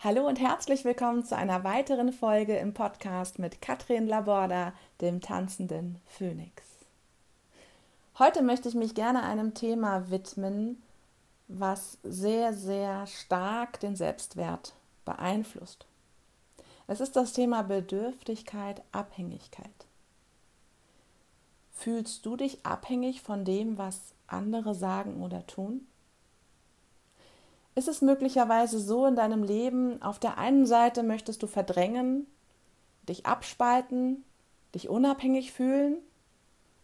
Hallo und herzlich willkommen zu einer weiteren Folge im Podcast mit Katrin Laborda, dem tanzenden Phönix. Heute möchte ich mich gerne einem Thema widmen, was sehr, sehr stark den Selbstwert beeinflusst. Es ist das Thema Bedürftigkeit, Abhängigkeit. Fühlst du dich abhängig von dem, was andere sagen oder tun? Ist es möglicherweise so in deinem Leben, auf der einen Seite möchtest du verdrängen, dich abspalten, dich unabhängig fühlen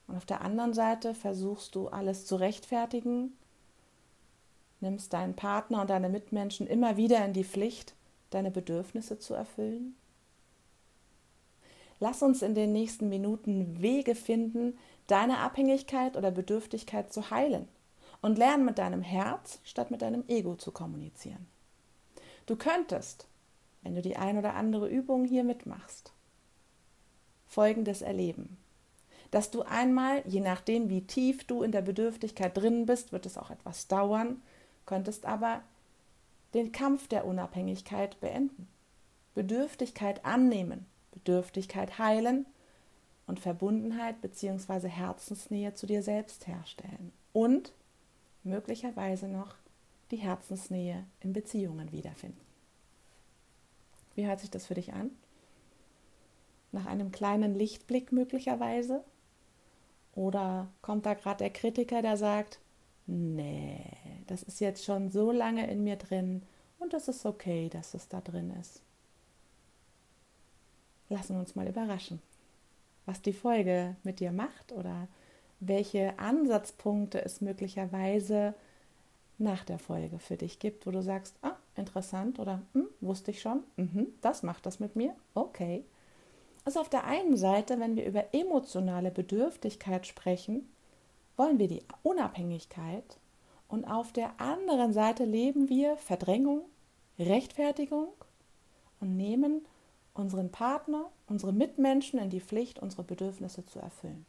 und auf der anderen Seite versuchst du alles zu rechtfertigen, nimmst deinen Partner und deine Mitmenschen immer wieder in die Pflicht, deine Bedürfnisse zu erfüllen? Lass uns in den nächsten Minuten Wege finden, deine Abhängigkeit oder Bedürftigkeit zu heilen und lern mit deinem Herz statt mit deinem Ego zu kommunizieren. Du könntest, wenn du die ein oder andere Übung hier mitmachst, Folgendes erleben. Dass du einmal, je nachdem wie tief du in der Bedürftigkeit drin bist, wird es auch etwas dauern, könntest aber den Kampf der Unabhängigkeit beenden. Bedürftigkeit annehmen, Bedürftigkeit heilen und Verbundenheit bzw. Herzensnähe zu dir selbst herstellen. Und möglicherweise noch die Herzensnähe in Beziehungen wiederfinden. Wie hört sich das für dich an? Nach einem kleinen Lichtblick möglicherweise? Oder kommt da gerade der Kritiker, der sagt, nee, das ist jetzt schon so lange in mir drin und es ist okay, dass es da drin ist. Lassen wir uns mal überraschen, was die Folge mit dir macht oder welche Ansatzpunkte es möglicherweise nach der Folge für dich gibt, wo du sagst, ah, interessant oder hm, wusste ich schon, mhm, das macht das mit mir, okay. Also auf der einen Seite, wenn wir über emotionale Bedürftigkeit sprechen, wollen wir die Unabhängigkeit und auf der anderen Seite leben wir Verdrängung, Rechtfertigung und nehmen unseren Partner, unsere Mitmenschen in die Pflicht, unsere Bedürfnisse zu erfüllen.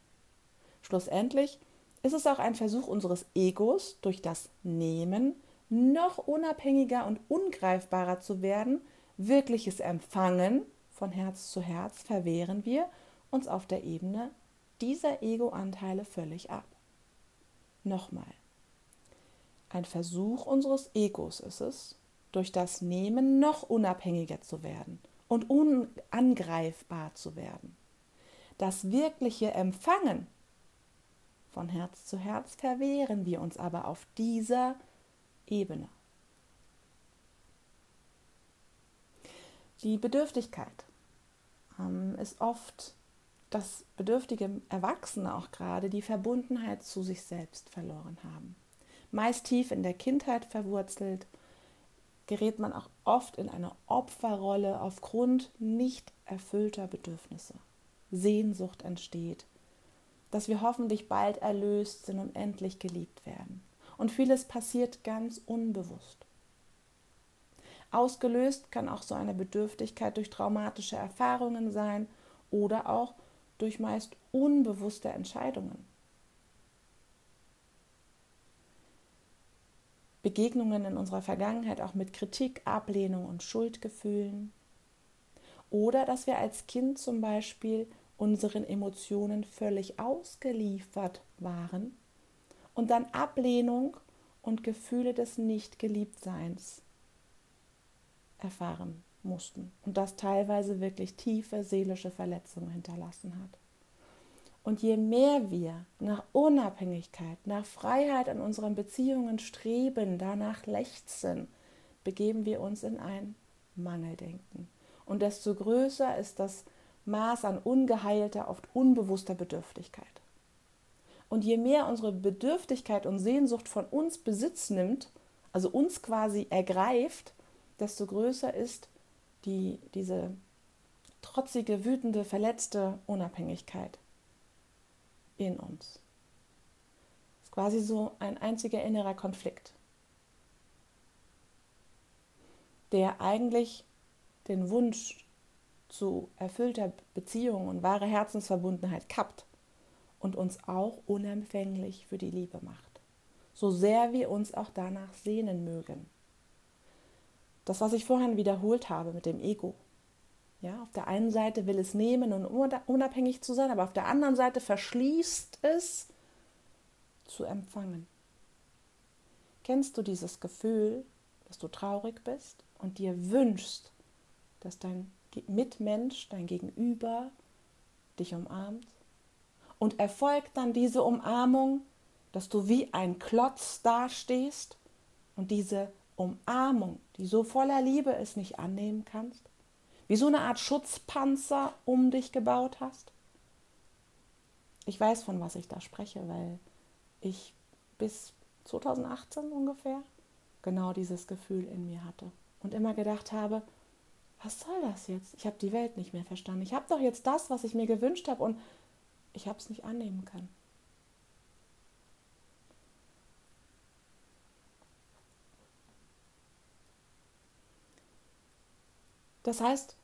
Schlussendlich ist es auch ein Versuch unseres Egos, durch das Nehmen noch unabhängiger und ungreifbarer zu werden. Wirkliches Empfangen von Herz zu Herz verwehren wir uns auf der Ebene dieser Ego-Anteile völlig ab. Nochmal. Ein Versuch unseres Egos ist es, durch das Nehmen noch unabhängiger zu werden und unangreifbar zu werden. Das wirkliche Empfangen von Herz zu Herz verwehren wir uns aber auf dieser Ebene. Die Bedürftigkeit ähm, ist oft, dass bedürftige Erwachsene auch gerade die Verbundenheit zu sich selbst verloren haben. Meist tief in der Kindheit verwurzelt, gerät man auch oft in eine Opferrolle aufgrund nicht erfüllter Bedürfnisse. Sehnsucht entsteht, dass wir hoffentlich bald erlöst sind und endlich geliebt werden. Und vieles passiert ganz unbewusst. Ausgelöst kann auch so eine Bedürftigkeit durch traumatische Erfahrungen sein oder auch durch meist unbewusste Entscheidungen. Begegnungen in unserer Vergangenheit auch mit Kritik, Ablehnung und Schuldgefühlen. Oder dass wir als Kind zum Beispiel unseren Emotionen völlig ausgeliefert waren und dann Ablehnung und Gefühle des Nicht-Geliebtseins erfahren mussten und das teilweise wirklich tiefe seelische Verletzungen hinterlassen hat. Und je mehr wir nach Unabhängigkeit, nach Freiheit in unseren Beziehungen streben, danach lechzen, begeben wir uns in ein Mangeldenken. Und desto größer ist das Maß an ungeheilter, oft unbewusster Bedürftigkeit. Und je mehr unsere Bedürftigkeit und Sehnsucht von uns Besitz nimmt, also uns quasi ergreift, desto größer ist die, diese trotzige, wütende, verletzte Unabhängigkeit in uns. Das ist quasi so ein einziger innerer Konflikt, der eigentlich den Wunsch zu erfüllter Beziehung und wahre Herzensverbundenheit kappt und uns auch unempfänglich für die Liebe macht, so sehr wir uns auch danach sehnen mögen. Das, was ich vorhin wiederholt habe mit dem Ego. Ja, auf der einen Seite will es nehmen und unabhängig zu sein, aber auf der anderen Seite verschließt es zu empfangen. Kennst du dieses Gefühl, dass du traurig bist und dir wünschst, dass dein Mitmensch, dein Gegenüber dich umarmt? Und erfolgt dann diese Umarmung, dass du wie ein Klotz dastehst und diese Umarmung, die so voller Liebe ist, nicht annehmen kannst? Wie so eine Art Schutzpanzer um dich gebaut hast? Ich weiß, von was ich da spreche, weil ich bis 2018 ungefähr genau dieses Gefühl in mir hatte und immer gedacht habe, was soll das jetzt? Ich habe die Welt nicht mehr verstanden. Ich habe doch jetzt das, was ich mir gewünscht habe und ich habe es nicht annehmen können. Das heißt,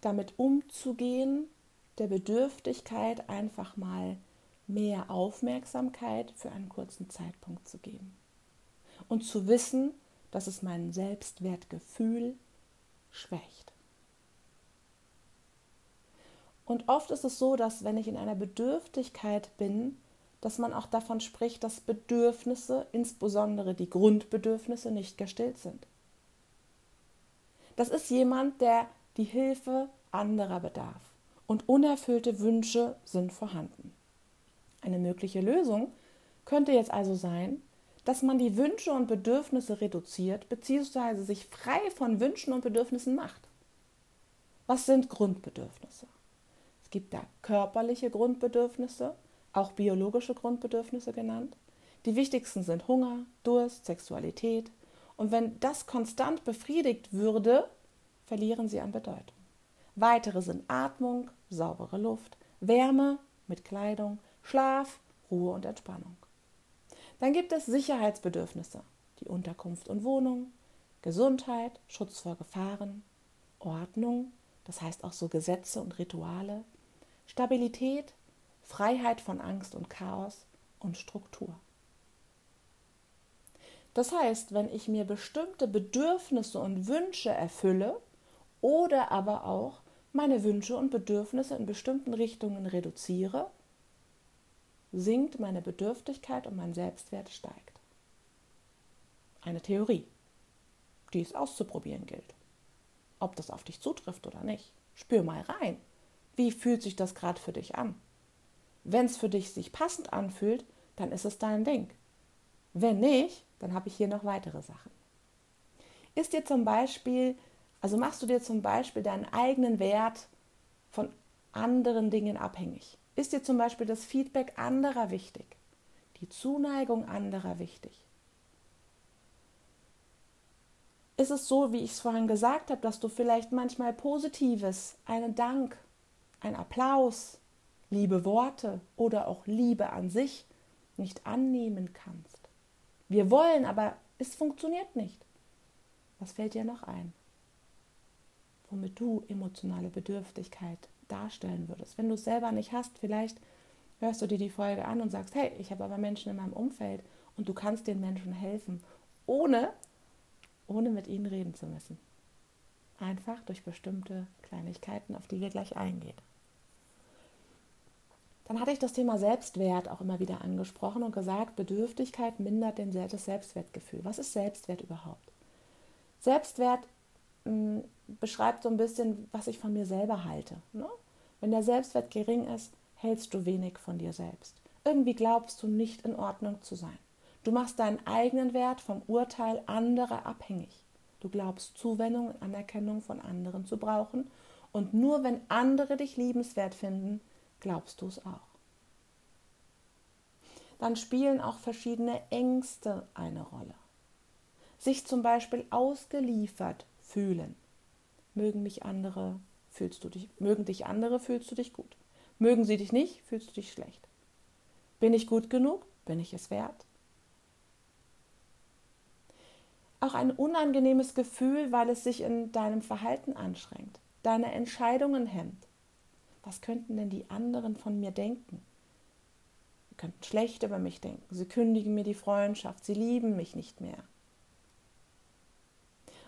damit umzugehen, der Bedürftigkeit einfach mal mehr Aufmerksamkeit für einen kurzen Zeitpunkt zu geben. Und zu wissen, dass es mein Selbstwertgefühl schwächt. Und oft ist es so, dass wenn ich in einer Bedürftigkeit bin, dass man auch davon spricht, dass Bedürfnisse, insbesondere die Grundbedürfnisse, nicht gestillt sind. Das ist jemand, der die Hilfe anderer bedarf. Und unerfüllte Wünsche sind vorhanden. Eine mögliche Lösung könnte jetzt also sein, dass man die Wünsche und Bedürfnisse reduziert bzw. sich frei von Wünschen und Bedürfnissen macht. Was sind Grundbedürfnisse? Es gibt da körperliche Grundbedürfnisse, auch biologische Grundbedürfnisse genannt. Die wichtigsten sind Hunger, Durst, Sexualität, und wenn das konstant befriedigt würde, verlieren sie an Bedeutung. Weitere sind Atmung, saubere Luft, Wärme mit Kleidung, Schlaf, Ruhe und Entspannung. Dann gibt es Sicherheitsbedürfnisse, die Unterkunft und Wohnung, Gesundheit, Schutz vor Gefahren, Ordnung, das heißt auch so Gesetze und Rituale, Stabilität, Freiheit von Angst und Chaos und Struktur. Das heißt, wenn ich mir bestimmte Bedürfnisse und Wünsche erfülle oder aber auch meine Wünsche und Bedürfnisse in bestimmten Richtungen reduziere, sinkt meine Bedürftigkeit und mein Selbstwert steigt. Eine Theorie, die es auszuprobieren gilt. Ob das auf dich zutrifft oder nicht. Spür mal rein. Wie fühlt sich das gerade für dich an? Wenn es für dich sich passend anfühlt, dann ist es dein Ding. Wenn nicht, dann habe ich hier noch weitere Sachen. Ist dir zum Beispiel, also machst du dir zum Beispiel deinen eigenen Wert von anderen Dingen abhängig? Ist dir zum Beispiel das Feedback anderer wichtig? Die Zuneigung anderer wichtig? Ist es so, wie ich es vorhin gesagt habe, dass du vielleicht manchmal Positives, einen Dank, ein Applaus, liebe Worte oder auch Liebe an sich nicht annehmen kannst? Wir wollen, aber es funktioniert nicht. Was fällt dir noch ein? Womit du emotionale Bedürftigkeit darstellen würdest. Wenn du es selber nicht hast, vielleicht hörst du dir die Folge an und sagst, hey, ich habe aber Menschen in meinem Umfeld und du kannst den Menschen helfen, ohne, ohne mit ihnen reden zu müssen. Einfach durch bestimmte Kleinigkeiten, auf die wir gleich eingehen. Dann hatte ich das Thema Selbstwert auch immer wieder angesprochen und gesagt, Bedürftigkeit mindert den, das Selbstwertgefühl. Was ist Selbstwert überhaupt? Selbstwert mh, hm, beschreibt so ein bisschen, was ich von mir selber halte. Ne? Wenn der Selbstwert gering ist, hältst du wenig von dir selbst. Irgendwie glaubst du nicht in Ordnung zu sein. Du machst deinen eigenen Wert vom Urteil anderer abhängig. Du glaubst Zuwendung und Anerkennung von anderen zu brauchen. Und nur wenn andere dich liebenswert finden, glaubst du es auch. Dann spielen auch verschiedene Ängste eine Rolle. Sich zum Beispiel ausgeliefert fühlen. Mögen mich andere, fühlst du dich, mögen dich andere, fühlst du dich gut. Mögen sie dich nicht, fühlst du dich schlecht. Bin ich gut genug? Bin ich es wert? Auch ein unangenehmes Gefühl, weil es sich in deinem Verhalten anschränkt, deine Entscheidungen hemmt, was könnten denn die anderen von mir denken? Sie könnten schlecht über mich denken, sie kündigen mir die Freundschaft, sie lieben mich nicht mehr.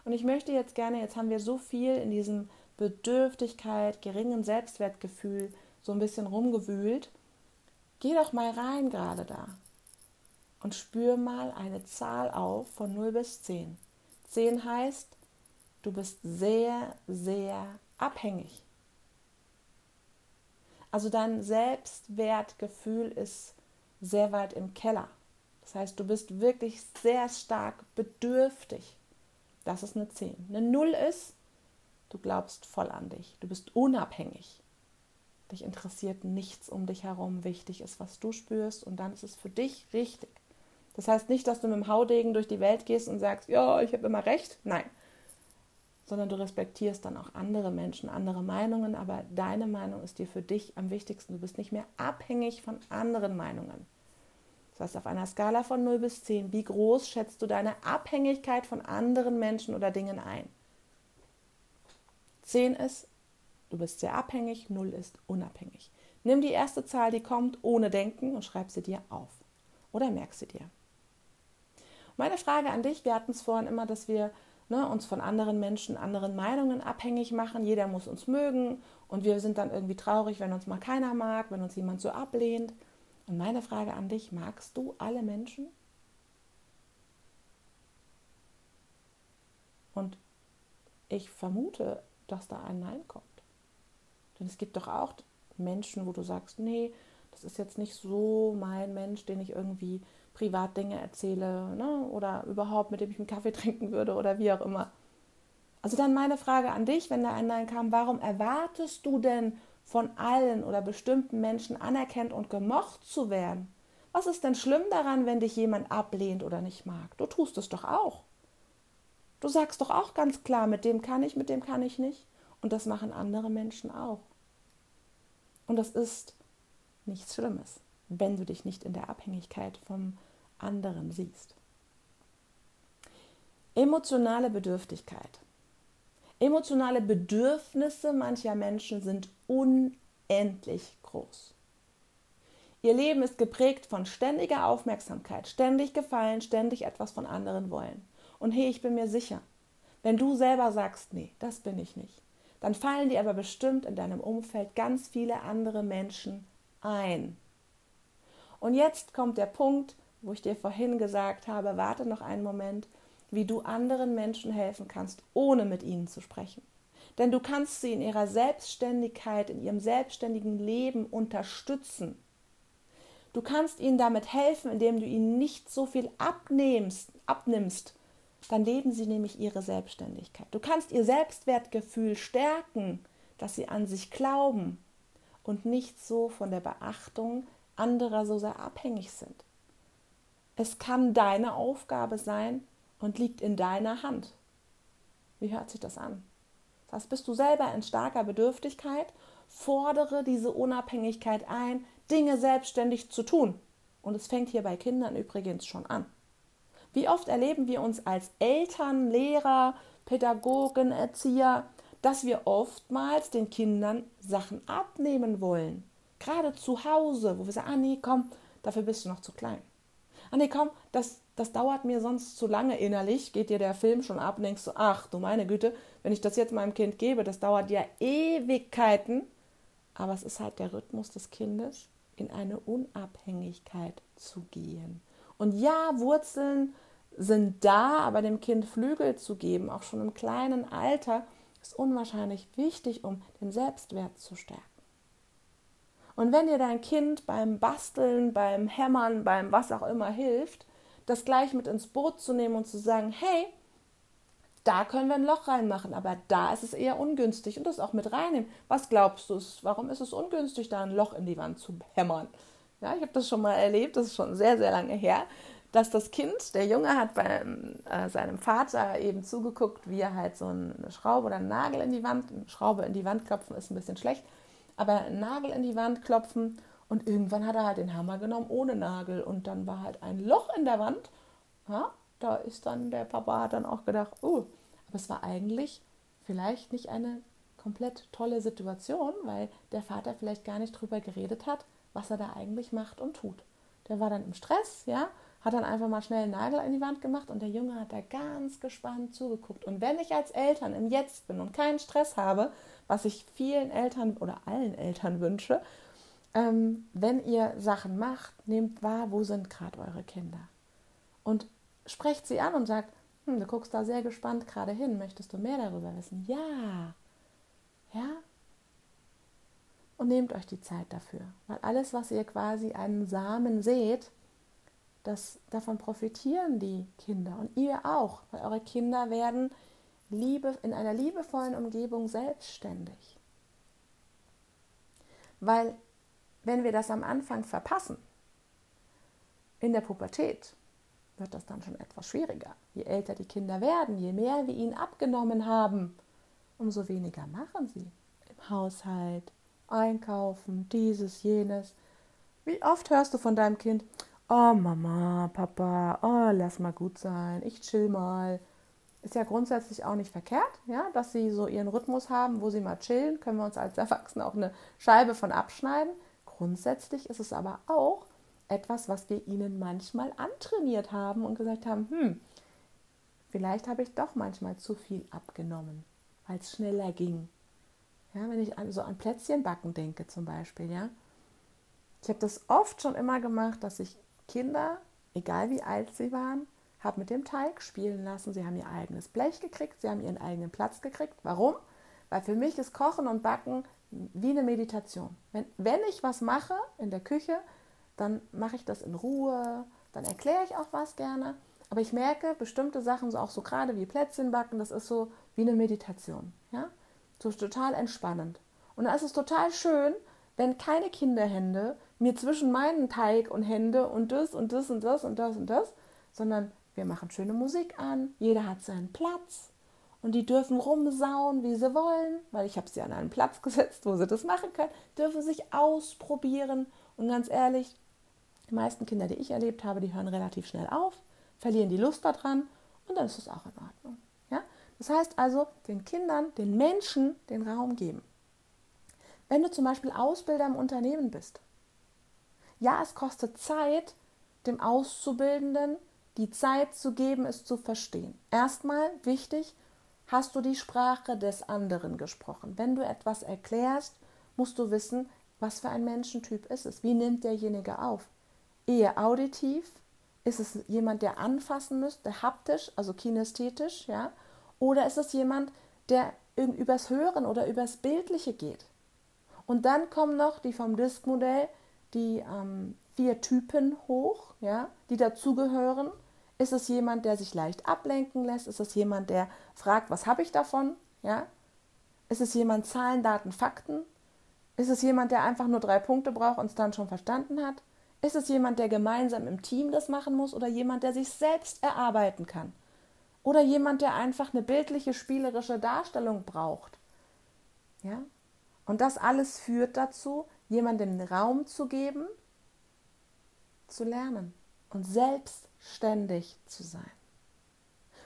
Und ich möchte jetzt gerne, jetzt haben wir so viel in diesem Bedürftigkeit, geringen Selbstwertgefühl so ein bisschen rumgewühlt. Geh doch mal rein gerade da und spür mal eine Zahl auf von 0 bis 10. 10 heißt, du bist sehr, sehr abhängig. Also dein Selbstwertgefühl ist sehr weit im Keller. Das heißt, du bist wirklich sehr stark bedürftig. Das ist eine 10. Eine 0 ist, du glaubst voll an dich. Du bist unabhängig. Dich interessiert nichts um dich herum. Wichtig ist, was du spürst und dann ist es für dich richtig. Das heißt nicht, dass du mit dem Haudegen durch die Welt gehst und sagst, ja, ich habe immer recht. Nein, sondern du respektierst dann auch andere Menschen, andere Meinungen, aber deine Meinung ist dir für dich am wichtigsten. Du bist nicht mehr abhängig von anderen Meinungen. Das heißt, auf einer Skala von 0 bis 10, wie groß schätzt du deine Abhängigkeit von anderen Menschen oder Dingen ein? 10 ist, du bist sehr abhängig, 0 ist unabhängig. Nimm die erste Zahl, die kommt, ohne Denken und schreib sie dir auf. Oder merk sie dir. Meine Frage an dich, wir hatten es vorhin immer, dass wir ne, uns von anderen Menschen, anderen Meinungen abhängig machen. Jeder muss uns mögen und wir sind dann irgendwie traurig, wenn uns mal keiner mag, wenn uns jemand so ablehnt. Und meine Frage an dich, magst du alle Menschen? Und ich vermute, dass da ein Nein kommt. Denn es gibt doch auch Menschen, wo du sagst, nee, das ist jetzt nicht so mein Mensch, den ich irgendwie Privatdinge erzähle ne? oder überhaupt mit dem ich einen Kaffee trinken würde oder wie auch immer. Also dann meine Frage an dich, wenn da ein Nein kam, warum erwartest du denn von allen oder bestimmten Menschen anerkannt und gemocht zu werden? Was ist denn schlimm daran, wenn dich jemand ablehnt oder nicht mag? Du tust es doch auch. Du sagst doch auch ganz klar, mit dem kann ich, mit dem kann ich nicht. Und das machen andere Menschen auch. Und das ist nichts Schlimmes wenn du dich nicht in der Abhängigkeit vom anderen siehst. Emotionale Bedürftigkeit. Emotionale Bedürfnisse mancher Menschen sind unendlich groß. Ihr Leben ist geprägt von ständiger Aufmerksamkeit, ständig gefallen, ständig etwas von anderen wollen. Und hey, ich bin mir sicher, wenn du selber sagst, nee, das bin ich nicht, dann fallen dir aber bestimmt in deinem Umfeld ganz viele andere Menschen ein, und jetzt kommt der Punkt, wo ich dir vorhin gesagt habe, warte noch einen Moment, wie du anderen Menschen helfen kannst, ohne mit ihnen zu sprechen. Denn du kannst sie in ihrer Selbstständigkeit, in ihrem selbstständigen Leben unterstützen. Du kannst ihnen damit helfen, indem du ihnen nicht so viel abnimmst, abnimmst. Dann leben sie nämlich ihre Selbstständigkeit. Du kannst ihr Selbstwertgefühl stärken, dass sie an sich glauben und nicht so von der Beachtung anderer so sehr abhängig sind. Es kann deine Aufgabe sein und liegt in deiner Hand. Wie hört sich das an? Das bist du selber in starker Bedürftigkeit, fordere diese Unabhängigkeit ein, Dinge selbstständig zu tun. Und es fängt hier bei Kindern übrigens schon an. Wie oft erleben wir uns als Eltern, Lehrer, Pädagogen, Erzieher, dass wir oftmals den Kindern Sachen abnehmen wollen. Gerade zu Hause, wo wir sagen, ah nee, komm, dafür bist du noch zu klein. Ah nee, komm, das, das dauert mir sonst zu lange innerlich, geht dir der Film schon ab und denkst du, ach du meine Güte, wenn ich das jetzt meinem Kind gebe, das dauert ja Ewigkeiten. Aber es ist halt der Rhythmus des Kindes, in eine Unabhängigkeit zu gehen. Und ja, Wurzeln sind da, aber dem Kind Flügel zu geben, auch schon im kleinen Alter, ist unwahrscheinlich wichtig, um den Selbstwert zu stärken. Und wenn dir dein Kind beim Basteln, beim Hämmern, beim was auch immer hilft, das gleich mit ins Boot zu nehmen und zu sagen, hey, da können wir ein Loch reinmachen, aber da ist es eher ungünstig und das auch mit reinnehmen. Was glaubst du, warum ist es ungünstig, da ein Loch in die Wand zu hämmern? Ja, ich habe das schon mal erlebt, das ist schon sehr, sehr lange her, dass das Kind, der Junge hat bei äh, seinem Vater eben zugeguckt, wie er halt so eine Schraube oder einen Nagel in die Wand, Schraube in die Wand klopfen ist ein bisschen schlecht, aber einen Nagel in die Wand klopfen und irgendwann hat er halt den Hammer genommen ohne Nagel und dann war halt ein Loch in der Wand. Ja, da ist dann der Papa hat dann auch gedacht, oh, aber es war eigentlich vielleicht nicht eine komplett tolle Situation, weil der Vater vielleicht gar nicht drüber geredet hat, was er da eigentlich macht und tut. Der war dann im Stress, ja, hat dann einfach mal schnell einen Nagel in die Wand gemacht und der Junge hat da ganz gespannt zugeguckt. Und wenn ich als Eltern im Jetzt bin und keinen Stress habe, was ich vielen Eltern oder allen Eltern wünsche, ähm, wenn ihr Sachen macht, nehmt wahr, wo sind gerade eure Kinder. Und sprecht sie an und sagt, hm, du guckst da sehr gespannt gerade hin, möchtest du mehr darüber wissen? Ja. Ja. Und nehmt euch die Zeit dafür. Weil alles, was ihr quasi einen Samen seht, das, davon profitieren die Kinder und ihr auch, weil eure Kinder werden Liebe, in einer liebevollen Umgebung selbstständig. Weil wenn wir das am Anfang verpassen, in der Pubertät, wird das dann schon etwas schwieriger. Je älter die Kinder werden, je mehr wir ihnen abgenommen haben, umso weniger machen sie im Haushalt, einkaufen, dieses, jenes. Wie oft hörst du von deinem Kind, oh Mama, Papa, oh lass mal gut sein, ich chill mal. Ist ja grundsätzlich auch nicht verkehrt, ja, dass sie so ihren Rhythmus haben, wo sie mal chillen, können wir uns als Erwachsene auch eine Scheibe von abschneiden. Grundsätzlich ist es aber auch etwas, was wir ihnen manchmal antrainiert haben und gesagt haben, hm, vielleicht habe ich doch manchmal zu viel abgenommen, weil es schneller ging. Ja, wenn ich an, so an Plätzchenbacken denke zum Beispiel, ja. Ich habe das oft schon immer gemacht, dass ich Kinder, egal wie alt sie waren, habe mit dem Teig spielen lassen. Sie haben ihr eigenes Blech gekriegt, sie haben ihren eigenen Platz gekriegt. Warum? Weil für mich ist Kochen und Backen wie eine Meditation. Wenn, wenn ich was mache in der Küche, dann mache ich das in Ruhe, dann erkläre ich auch was gerne. Aber ich merke, bestimmte Sachen, so auch so gerade wie Plätzchen backen, das ist so wie eine Meditation. Ja? So total entspannend. Und dann ist es total schön, wenn keine Kinderhände mir zwischen meinen Teig und Hände und das und das und das und das und das, sondern wir machen schöne Musik an, jeder hat seinen Platz und die dürfen rumsauen, wie sie wollen, weil ich habe sie an einen Platz gesetzt, wo sie das machen können, dürfen sich ausprobieren und ganz ehrlich, die meisten Kinder, die ich erlebt habe, die hören relativ schnell auf, verlieren die Lust daran und dann ist es auch in Ordnung. Ja? Das heißt also, den Kindern, den Menschen den Raum geben. Wenn du zum Beispiel Ausbilder im Unternehmen bist, ja, es kostet Zeit, dem Auszubildenden die Zeit zu geben, es zu verstehen. Erstmal wichtig, hast du die Sprache des anderen gesprochen. Wenn du etwas erklärst, musst du wissen, was für ein Menschentyp ist es. Wie nimmt derjenige auf? Eher auditiv? Ist es jemand, der anfassen müsste, haptisch, also kinästhetisch, ja? Oder ist es jemand, der übers Hören oder übers Bildliche geht? Und dann kommen noch die vom Disk-Modell die ähm, vier Typen hoch, ja, die dazugehören. Ist es jemand, der sich leicht ablenken lässt? Ist es jemand, der fragt, was habe ich davon? Ja? Ist es jemand, Zahlen, Daten, Fakten? Ist es jemand, der einfach nur drei Punkte braucht und es dann schon verstanden hat? Ist es jemand, der gemeinsam im Team das machen muss oder jemand, der sich selbst erarbeiten kann? Oder jemand, der einfach eine bildliche, spielerische Darstellung braucht? Ja? Und das alles führt dazu, jemandem Raum zu geben, zu lernen und selbstständig zu sein.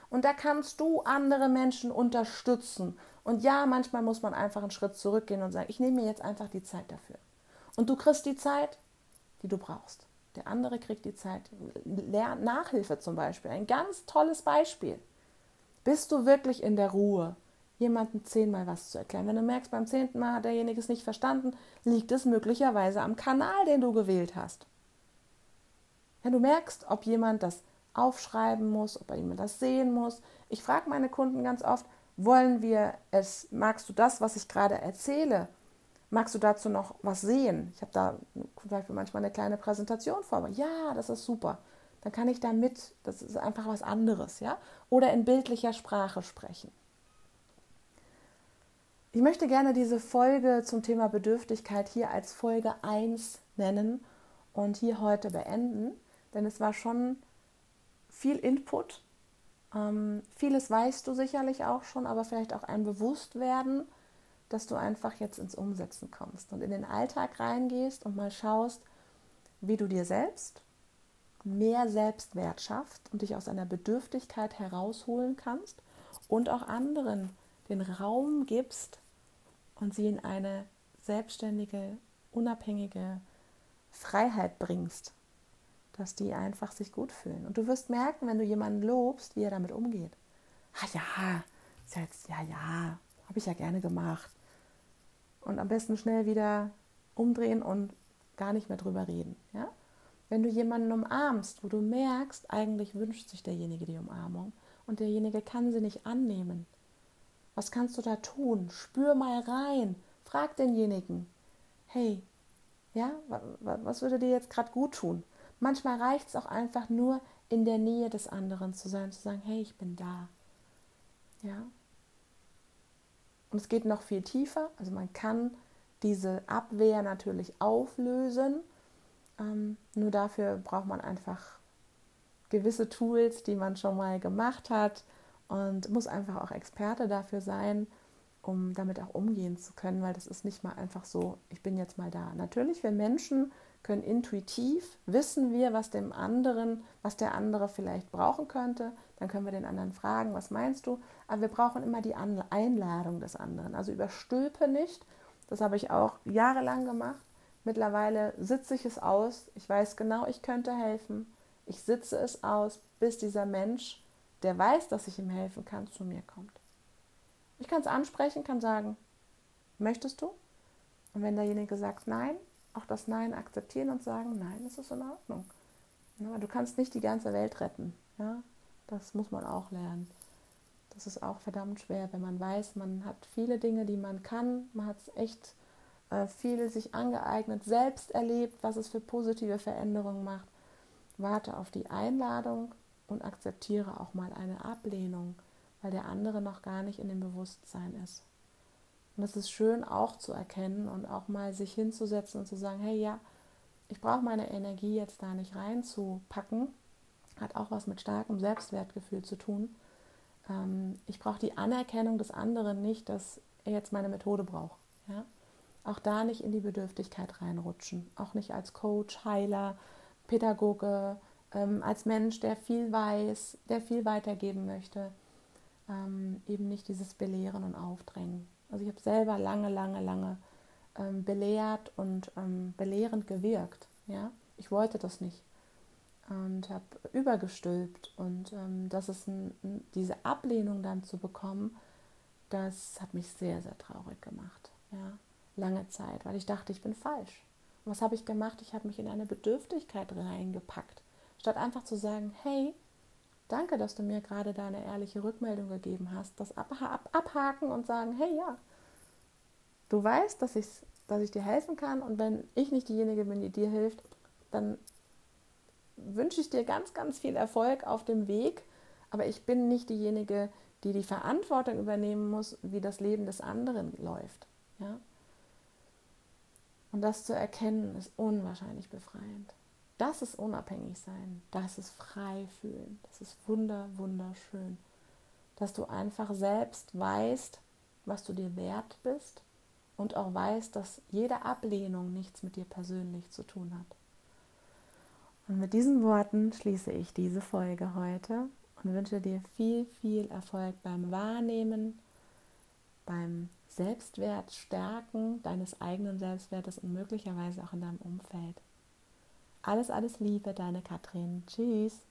Und da kannst du andere Menschen unterstützen. Und ja, manchmal muss man einfach einen Schritt zurückgehen und sagen, ich nehme mir jetzt einfach die Zeit dafür. Und du kriegst die Zeit, die du brauchst. Der andere kriegt die Zeit. Lern Nachhilfe zum Beispiel, ein ganz tolles Beispiel. Bist du wirklich in der Ruhe? Jemandem zehnmal was zu erklären. Wenn du merkst, beim zehnten Mal hat derjenige es nicht verstanden, liegt es möglicherweise am Kanal, den du gewählt hast. Ja, du merkst, ob jemand das aufschreiben muss, ob jemand das sehen muss. Ich frage meine Kunden ganz oft, wollen wir es, magst du das, was ich gerade erzähle? Magst du dazu noch was sehen? Ich habe da zum Beispiel manchmal eine kleine Präsentation vor mir. Ja, das ist super. Dann kann ich da mit, das ist einfach was anderes, ja? Oder in bildlicher Sprache sprechen. Ich möchte gerne diese Folge zum Thema Bedürftigkeit hier als Folge 1 nennen und hier heute beenden, denn es war schon viel Input. Ähm, vieles weißt du sicherlich auch schon, aber vielleicht auch ein Bewusstwerden, dass du einfach jetzt ins Umsetzen kommst und in den Alltag reingehst und mal schaust, wie du dir selbst mehr Selbstwert schaffst und dich aus einer Bedürftigkeit herausholen kannst und auch anderen den Raum gibst und sie in eine selbstständige, unabhängige Freiheit bringst, dass die einfach sich gut fühlen. Und du wirst merken, wenn du jemanden lobst, wie er damit umgeht. Ah ja, jetzt, ja, ja, habe ich ja gerne gemacht. Und am besten schnell wieder umdrehen und gar nicht mehr drüber reden. Ja? Wenn du jemanden umarmst, wo du merkst, eigentlich wünscht sich derjenige die Umarmung und derjenige kann sie nicht annehmen. Was kannst du da tun? Spür mal rein. Frag denjenigen. Hey, ja, was würde dir jetzt gerade gut tun? Manchmal reicht es auch einfach nur, in der Nähe des anderen zu sein, zu sagen, hey, ich bin da. Ja. Und es geht noch viel tiefer. Also man kann diese Abwehr natürlich auflösen. Ähm, nur dafür braucht man einfach gewisse Tools, die man schon mal gemacht hat und muss einfach auch Experte dafür sein, um damit auch umgehen zu können, weil das ist nicht mal einfach so, ich bin jetzt mal da. Natürlich, wir Menschen können intuitiv, wissen wir, was dem anderen, was der andere vielleicht brauchen könnte, dann können wir den anderen fragen, was meinst du? Aber wir brauchen immer die Einladung des anderen. Also überstülpe nicht, das habe ich auch jahrelang gemacht. Mittlerweile sitze ich es aus, ich weiß genau, ich könnte helfen. Ich sitze es aus, bis dieser Mensch, der weiß, dass ich ihm helfen kann, zu mir kommt. Ich kann es ansprechen, kann sagen, möchtest du? Und wenn derjenige sagt nein, auch das Nein akzeptieren und sagen, nein, es ist in Ordnung. Du kannst nicht die ganze Welt retten. Ja? Das muss man auch lernen. Das ist auch verdammt schwer, wenn man weiß, man hat viele Dinge, die man kann. Man hat echt äh, viel sich angeeignet, selbst erlebt, was es für positive Veränderungen macht. Warte auf die Einladung und akzeptiere auch mal eine Ablehnung, weil der andere noch gar nicht in dem Bewusstsein ist. Und es ist schön auch zu erkennen und auch mal sich hinzusetzen und zu sagen, hey ja, ich brauche meine Energie jetzt da nicht reinzupacken. Hat auch was mit starkem Selbstwertgefühl zu tun. Ähm, ich brauche die Anerkennung des anderen nicht, dass er jetzt meine Methode braucht. Ja? Auch da nicht in die Bedürftigkeit reinrutschen. Auch nicht als Coach, Heiler, Pädagoge, ähm, als Mensch, der viel weiß, der viel weitergeben möchte. Ähm, eben nicht dieses Belehren und Aufdrängen. Also ich habe selber lange, lange, lange ähm, belehrt und ähm, belehrend gewirkt. Ja? Ich wollte das nicht und habe übergestülpt und ähm, das ist ein, diese Ablehnung dann zu bekommen, das hat mich sehr, sehr traurig gemacht. Ja? Lange Zeit, weil ich dachte, ich bin falsch. Und was habe ich gemacht? Ich habe mich in eine Bedürftigkeit reingepackt, statt einfach zu sagen, hey, danke, dass du mir gerade deine ehrliche Rückmeldung gegeben hast, das ab, ab, abhaken und sagen, hey ja, du weißt, dass, dass ich dir helfen kann und wenn ich nicht diejenige bin, die dir hilft, dann wünsche ich dir ganz, ganz viel Erfolg auf dem Weg, aber ich bin nicht diejenige, die die Verantwortung übernehmen muss, wie das Leben des anderen läuft. Ja? Und das zu erkennen, ist unwahrscheinlich befreiend. Das ist unabhängig sein, das ist frei fühlen, das ist wunder, wunderschön. Dass du einfach selbst weißt, was du dir wert bist und auch weißt, dass jede Ablehnung nichts mit dir persönlich zu tun hat. Und mit diesen Worten schließe ich diese Folge heute und wünsche dir viel, viel Erfolg beim Wahrnehmen, beim Selbstwert stärken deines eigenen Selbstwertes und möglicherweise auch in deinem Umfeld. Alles, alles Liebe, deine Katrin. Tschüss.